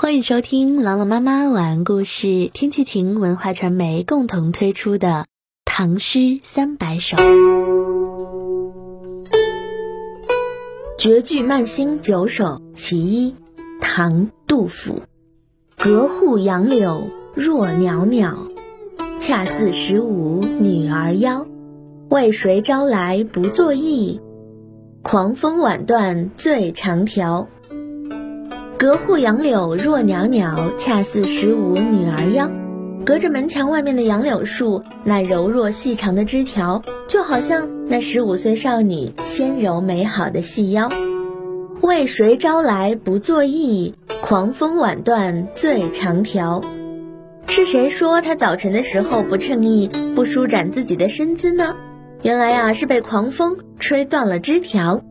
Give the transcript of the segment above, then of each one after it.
欢迎收听朗朗妈妈晚安故事，天气晴文化传媒共同推出的《唐诗三百首》。绝句慢星九首其一，唐·杜甫。隔户杨柳若袅袅，恰似十五女儿腰。为谁朝来不作意？狂风晚断最长条。隔户杨柳若袅袅，恰似十五女儿腰。隔着门墙外面的杨柳树，那柔弱细长的枝条，就好像那十五岁少女纤柔美好的细腰。为谁朝来不作意？狂风晚断最长条。是谁说他早晨的时候不称意，不舒展自己的身姿呢？原来啊，是被狂风吹断了枝条。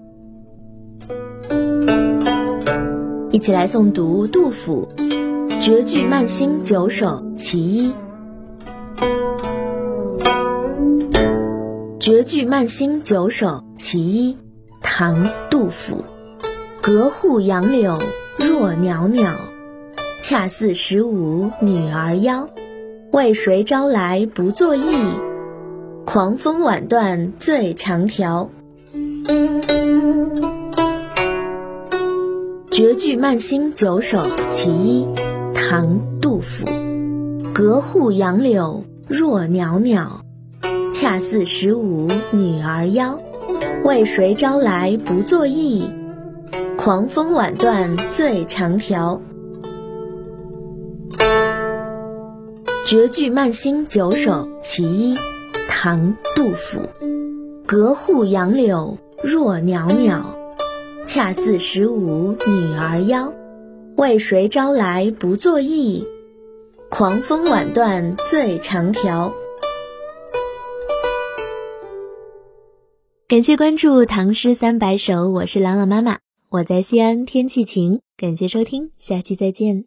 一起来诵读杜甫《绝句慢星九首其一》。《绝句慢星九首其一》，唐·杜甫。隔户杨柳若袅袅，恰似十五女儿腰。为谁朝来不作意？狂风晚断最长条。绝句慢星九首其一，唐·杜甫。隔户杨柳若袅袅，恰似十五女儿腰。为谁朝来不作意？狂风晚断最长条。绝句慢星九首其一，唐·杜甫。隔户杨柳若袅袅。恰似十五女儿腰，为谁朝来不作意？狂风晚断最长条。感谢关注《唐诗三百首》，我是朗朗妈妈，我在西安，天气晴。感谢收听，下期再见。